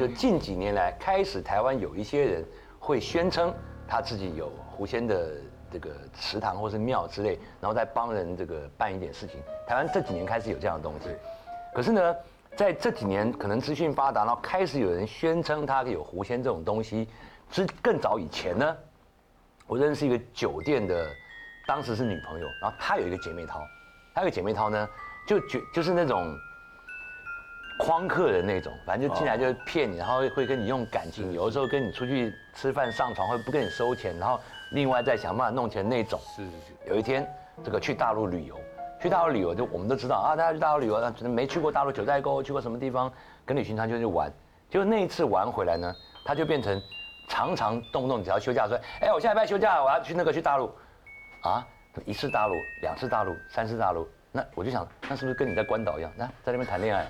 就近几年来开始，台湾有一些人会宣称他自己有狐仙的这个祠堂或是庙之类，然后再帮人这个办一点事情。台湾这几年开始有这样的东西，可是呢，在这几年可能资讯发达，然后开始有人宣称他有狐仙这种东西，之更早以前呢，我认识一个酒店的，当时是女朋友，然后她有一个姐妹淘，她有个姐妹淘呢，就觉就是那种。诓客的那种，反正就进来就骗你，然后会跟你用感情，有的时候跟你出去吃饭上床会不跟你收钱，然后另外再想办法弄钱那种。是是是有一天，这个去大陆旅游，去大陆旅游就我们都知道啊，大家去大陆旅游，可能没去过大陆九寨沟，去过什么地方，跟旅行团就去玩。结果那一次玩回来呢，他就变成常常动不动只要休假说，哎，我下礼拜休假，我要去那个去大陆，啊，一次大陆，两次大陆，三次大陆，那我就想，那是不是跟你在关岛一样，那在那边谈恋爱？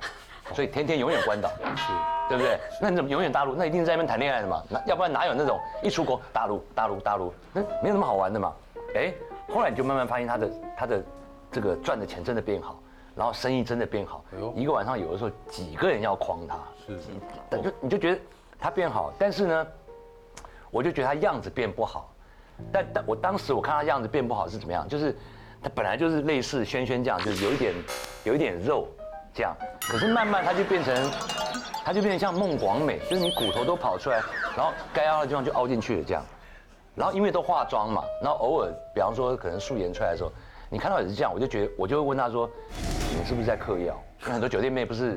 所以天天永远关岛，是，对不对？那你怎么永远大陆？那一定是在那边谈恋爱的嘛？那要不然哪有那种一出国大陆大陆大陆？那没有那么好玩的嘛？哎，后来你就慢慢发现他的他的这个赚的钱真的变好，然后生意真的变好。一个晚上有的时候几个人要诓他，是，等就你就觉得他变好，但是呢，我就觉得他样子变不好。但但我当时我看他样子变不好是怎么样？就是他本来就是类似轩轩这样，就是有一点有一点肉。这样，可是慢慢它就变成，它就变成像孟广美，就是你骨头都跑出来，然后该凹的地方就凹进去了这样，然后因为都化妆嘛，然后偶尔，比方说可能素颜出来的时候，你看到也是这样，我就觉得我就会问他说，你是不是在嗑药？因为很多酒店妹不是，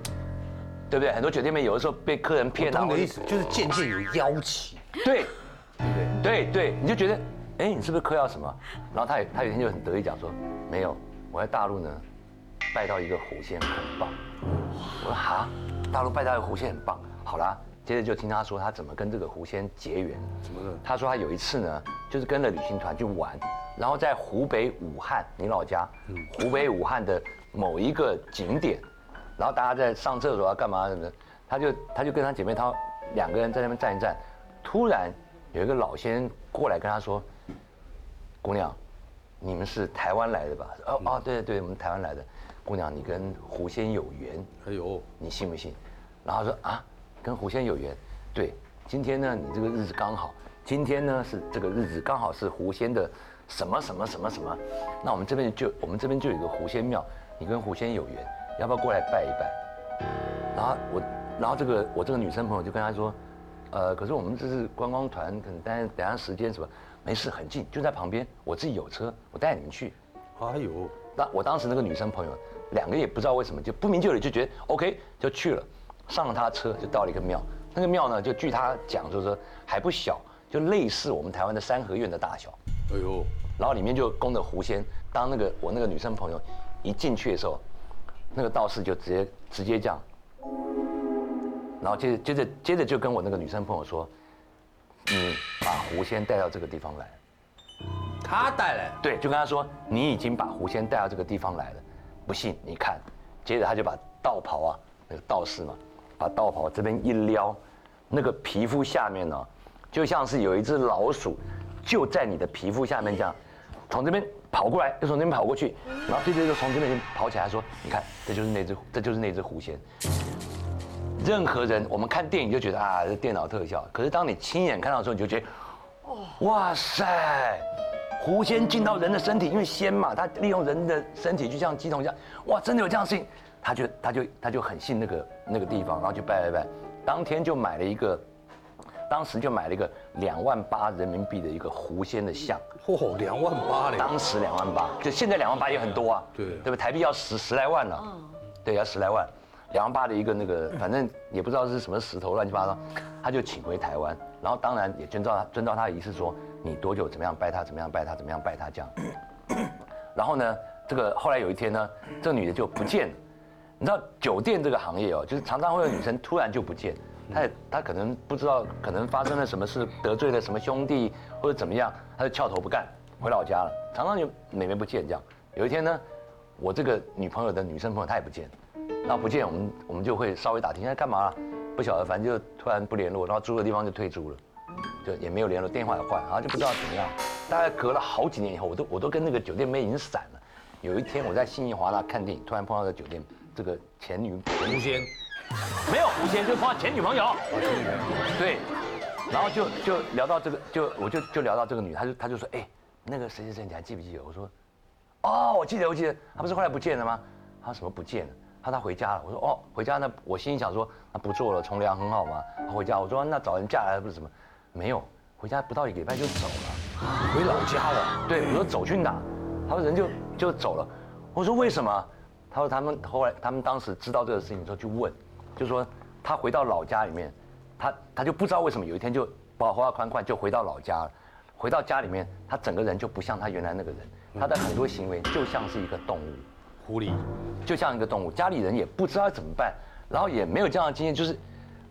对不对？很多酒店妹有的时候被客人骗到。我的意思就是渐渐有妖气。对，对对？对对，你就觉得，哎，你是不是嗑药什么？然后他也他有一天就很得意讲说，没有，我在大陆呢。拜到一个狐仙很棒，我说哈，大陆拜到一个狐仙很棒，好啦，接着就听他说他怎么跟这个狐仙结缘，怎么的？他说他有一次呢，就是跟了旅行团去玩，然后在湖北武汉，你老家，湖北武汉的某一个景点，然后大家在上厕所啊干嘛什么的，他就他就跟他姐妹他两个人在那边站一站，突然有一个老仙过来跟他说，姑娘，你们是台湾来的吧？哦哦，对对对，我们台湾来的。姑娘，你跟狐仙有缘，哎呦，你信不信？然后说啊，跟狐仙有缘，对，今天呢，你这个日子刚好，今天呢是这个日子刚好是狐仙的什么什么什么什么，那我们这边就我们这边就有一个狐仙庙，你跟狐仙有缘，要不要过来拜一拜？然后我，然后这个我这个女生朋友就跟他说，呃，可是我们这是观光团，可能等等下时间什么，没事，很近，就在旁边，我自己有车，我带你们去。哎呦，那我当时那个女生朋友。两个也不知道为什么就不明就里，就觉得 OK 就去了，上了他车就到了一个庙。那个庙呢，就据他讲，就是说还不小，就类似我们台湾的三合院的大小。哎呦，然后里面就供着狐仙。当那个我那个女生朋友一进去的时候，那个道士就直接直接这样，然后接着接着接着就跟我那个女生朋友说：“你把狐仙带到这个地方来。”他带来？对，就跟他说：“你已经把狐仙带到这个地方来了。”不信你看，接着他就把道袍啊，那个道士嘛，把道袍这边一撩，那个皮肤下面呢，就像是有一只老鼠，就在你的皮肤下面这样，从这边跑过来，又从那边跑过去，然后接着就从这边跑起来，说你看，这就是那只，这就是那只狐仙。任何人我们看电影就觉得啊，这电脑特效，可是当你亲眼看到的时候，你就觉得，哇塞！狐仙进到人的身体，因为仙嘛，他利用人的身体，就像鸡同一样。哇，真的有这样事情，他就他就他就很信那个那个地方，然后就拜拜拜，当天就买了一个，当时就买了一个两万八人民币的一个狐仙的像。嚯，两万八嘞！当时两万八，就现在两万八也很多啊。对，对不？台币要十十来万呢。嗯。对，要十来万，两万八的一个那个，反正也不知道是什么石头，乱七八糟，他就请回台湾，然后当然也遵照他遵照他的仪式说。你多久怎么样拜他？怎么样拜他？怎么样拜他？这样，然后呢？这个后来有一天呢，这个女的就不见了。你知道酒店这个行业哦，就是常常会有女生突然就不见，她她可能不知道，可能发生了什么事，得罪了什么兄弟或者怎么样，她就翘头不干，回老家了。常常就每每不见这样。有一天呢，我这个女朋友的女生朋友她也不见，那不见我们我们就会稍微打听，她干嘛？不晓得，反正就突然不联络，然后租的地方就退租了。就也没有联络，电话也换，然后就不知道怎么样。大概隔了好几年以后，我都我都跟那个酒店妹已经散了。有一天我在信义华那看电影，突然碰到个酒店这个前女狐仙，没有狐仙，就碰到前女朋友。对，然后就就聊到这个，就我就就聊到这个女，她就她就说，哎，那个谁谁谁，你还记不记得？我说，哦，我记得，我记得，她不是后来不见了吗？她说什么不见了？她她回家了。我说哦，回家那我心里想说，那不做了，从良很好嘛。她回家，我说那找人嫁来不是什么？没有，回家不到一个礼拜就走了，回老家了。对，我说走去哪？他说人就就走了。我说为什么？他说他们后来他们当时知道这个事情之后去问，就说他回到老家里面，他他就不知道为什么有一天就把花款款就回到老家了，回到家里面他整个人就不像他原来那个人，他的很多行为就像是一个动物，狐狸，就像一个动物，家里人也不知道怎么办，然后也没有这样的经验，就是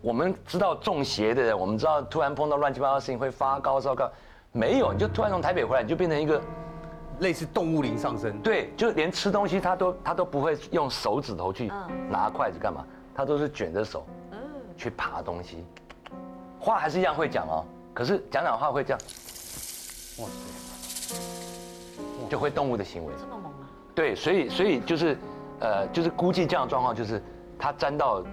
我们知道中邪的人，我们知道突然碰到乱七八糟的事情会发高烧高，没有，你就突然从台北回来，你就变成一个。类似动物灵上身，对，就连吃东西他都他都不会用手指头去拿筷子干嘛，他都是卷着手，去爬东西，话还是一样会讲哦，可是讲讲话会这样，哇塞，就会动物的行为，这么猛啊？对，所以所以就是，呃，就是估计这样的状况就是他沾到，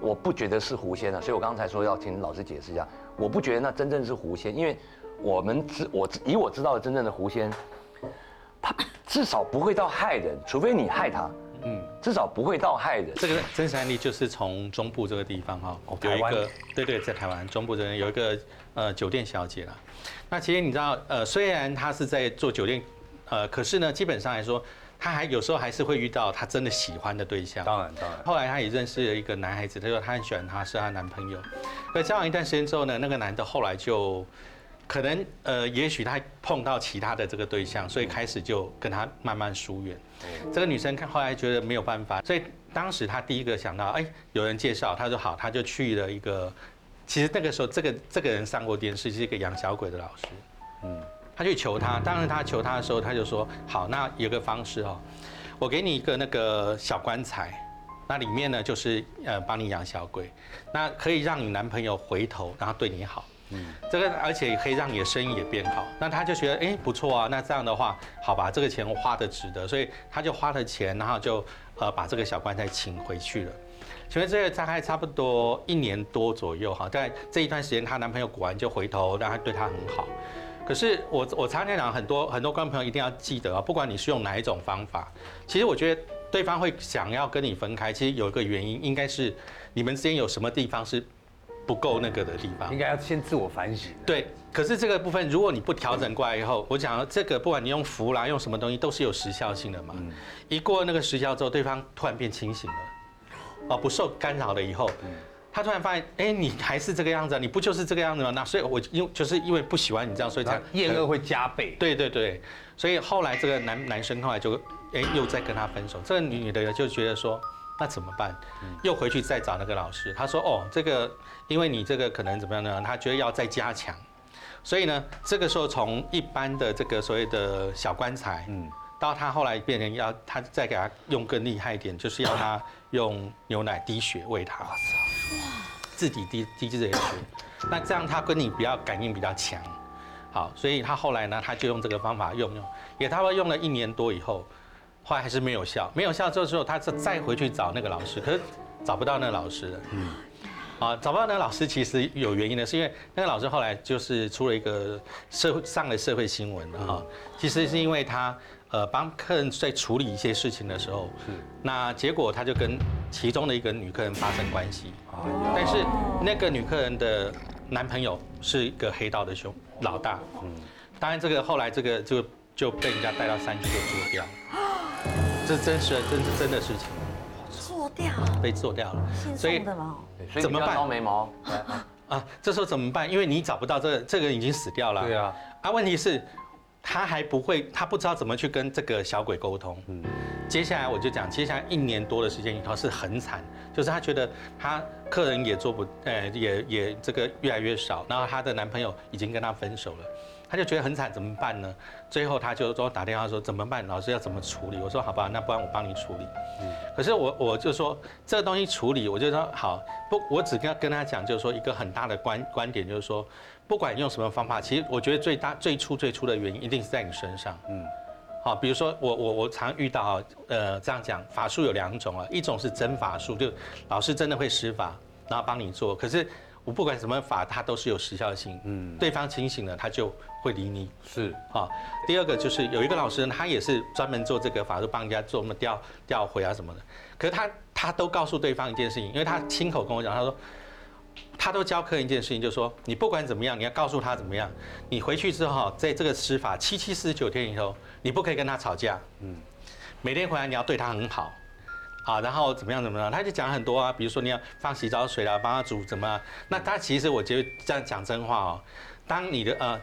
我不觉得是狐仙了，所以我刚才说要听老师解释一下，我不觉得那真正是狐仙，因为我们知我以我知道的真正的狐仙。他至少不会到害人，除非你害他。嗯，至少不会到害人。这个真实案例就是从中部这个地方哈，有一个对对，在台湾中部这边有一个呃酒店小姐啦。那其实你知道呃，虽然她是在做酒店，呃，可是呢，基本上来说，她还有时候还是会遇到她真的喜欢的对象。当然当然。后来她也认识了一个男孩子，她说她很喜欢他，是她男朋友。可交往一段时间之后呢，那个男的后来就。可能呃，也许他碰到其他的这个对象，所以开始就跟他慢慢疏远。这个女生看后来觉得没有办法，所以当时她第一个想到，哎，有人介绍，她说好，她就去了一个。其实那个时候，这个这个人上过电视，是一个养小鬼的老师。嗯，他去求他，当时他求他的时候，他就说好，那有个方式哦，我给你一个那个小棺材，那里面呢就是呃帮你养小鬼，那可以让你男朋友回头，然后对你好。嗯，这个而且可以让你的生意也变好，那他就觉得哎不错啊，那这样的话，好吧，这个钱花的值得，所以他就花了钱，然后就呃把这个小棺材请回去了。请问这个大概差不多一年多左右哈，在这一段时间，她男朋友果然就回头，让她对她很好。可是我我常常讲很多很多观众朋友一定要记得啊，不管你是用哪一种方法，其实我觉得对方会想要跟你分开，其实有一个原因，应该是你们之间有什么地方是。不够那个的地方，应该要先自我反省。对，可是这个部分，如果你不调整过来以后，我讲这个，不管你用服啦，用什么东西，都是有时效性的嘛。一过那个时效之后，对方突然变清醒了，哦，不受干扰了以后，他突然发现，哎，你还是这个样子，你不就是这个样子吗？那所以，我因就是因为不喜欢你这样，所以才厌恶会加倍。对对对，所以后来这个男男生后来就，哎，又再跟他分手。这个女的就觉得说。那怎么办？又回去再找那个老师。他说：“哦，这个因为你这个可能怎么样呢？他觉得要再加强。所以呢，这个时候从一般的这个所谓的小棺材，嗯，到他后来变成要他再给他用更厉害一点，就是要他用牛奶滴血喂他。自己滴滴这些血，那这样他跟你比较感应比较强。好，所以他后来呢，他就用这个方法用用，也他用了一年多以后。”后来还是没有效，没有效之后，他再再回去找那个老师，可是找不到那个老师了。嗯，啊，找不到那个老师其实有原因的，是因为那个老师后来就是出了一个社会上的社会新闻的哈。其实是因为他呃帮客人在处理一些事情的时候，那结果他就跟其中的一个女客人发生关系。但是那个女客人的男朋友是一个黑道的兄老大。嗯，当然这个后来这个就就被人家带到山区就做掉。这真实的真真的事情，做掉被做掉了，所以怎么办？高眉毛 啊，这时候怎么办？因为你找不到这这个人已经死掉了。对啊，啊，问题是，他还不会，他不知道怎么去跟这个小鬼沟通。嗯，接下来我就讲，接下来一年多的时间里头是很惨，就是他觉得他客人也做不，呃，也也这个越来越少，然后她的男朋友已经跟她分手了。他就觉得很惨，怎么办呢？最后他就说打电话说怎么办？老师要怎么处理？我说好吧，那不然我帮你处理。嗯。可是我我就说这个东西处理，我就说好不，我只跟跟他讲，就是说一个很大的观观点，就是说不管用什么方法，其实我觉得最大最初最初的原因一定是在你身上。嗯。好，比如说我我我常遇到啊，呃，这样讲法术有两种啊，一种是真法术，就老师真的会施法，然后帮你做，可是我不管什么法，它都是有时效性，嗯，对方清醒了，他就会理你。是啊，第二个就是有一个老师，他也是专门做这个法术，帮人家做什么调调回啊什么的。可是他他都告诉对方一件事情，因为他亲口跟我讲，他说他都教客人一件事情，就是说你不管怎么样，你要告诉他怎么样，你回去之后，在这个施法七七四十九天以后，你不可以跟他吵架，嗯，每天回来你要对他很好。啊，然后怎么样怎么样，他就讲很多啊，比如说你要放洗澡水啦，帮他煮怎么样？那他其实我觉得这样讲真话哦，当你的呃，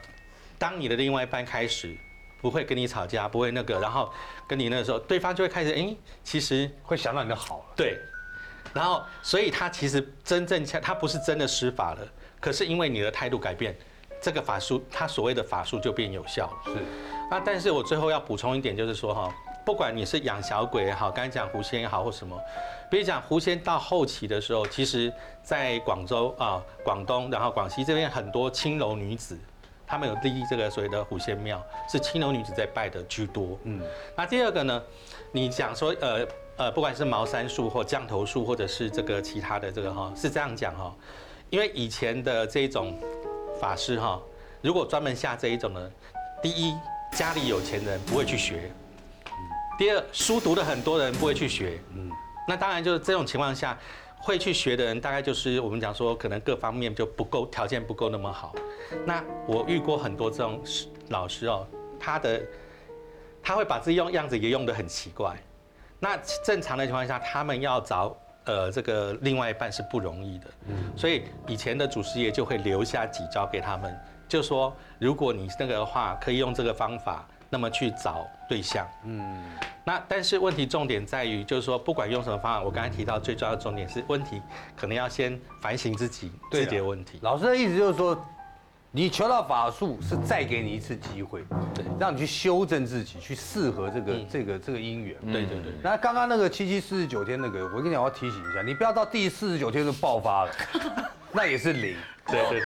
当你的另外一半开始不会跟你吵架，不会那个，然后跟你那个时候，对方就会开始哎，其实会想到你的好了。对，然后所以他其实真正他不是真的施法了，可是因为你的态度改变，这个法术他所谓的法术就变有效了。是，那但是我最后要补充一点就是说哈。不管你是养小鬼也好，刚才讲狐仙也好，或什么，比如讲狐仙到后期的时候，其实在广州啊、广东，然后广西这边很多青楼女子，他们有立这个所谓的狐仙庙，是青楼女子在拜的居多。嗯，那第二个呢，你讲说呃呃，不管是茅山术或降头术，或者是这个其他的这个哈，是这样讲哈，因为以前的这种法师哈，如果专门下这一种呢，第一家里有钱人不会去学。第二，书读的很多人不会去学，嗯，那当然就是这种情况下，会去学的人大概就是我们讲说，可能各方面就不够条件不够那么好。那我遇过很多这种老师哦，他的他会把自己用样子也用得很奇怪。那正常的情况下，他们要找呃这个另外一半是不容易的，嗯，所以以前的祖师爷就会留下几招给他们，就说如果你那个的话可以用这个方法。那么去找对象，嗯，那但是问题重点在于，就是说不管用什么方案，我刚才提到最重要的重点是问题，可能要先反省自己自己的问题。老师的意思就是说，你求到法术是再给你一次机会，对，让你去修正自己，去适合这个这个这个姻缘。对对对。那刚刚那个七七四十九天那个，我跟你讲，我要提醒一下，你不要到第四十九天就爆发了，那也是零。对对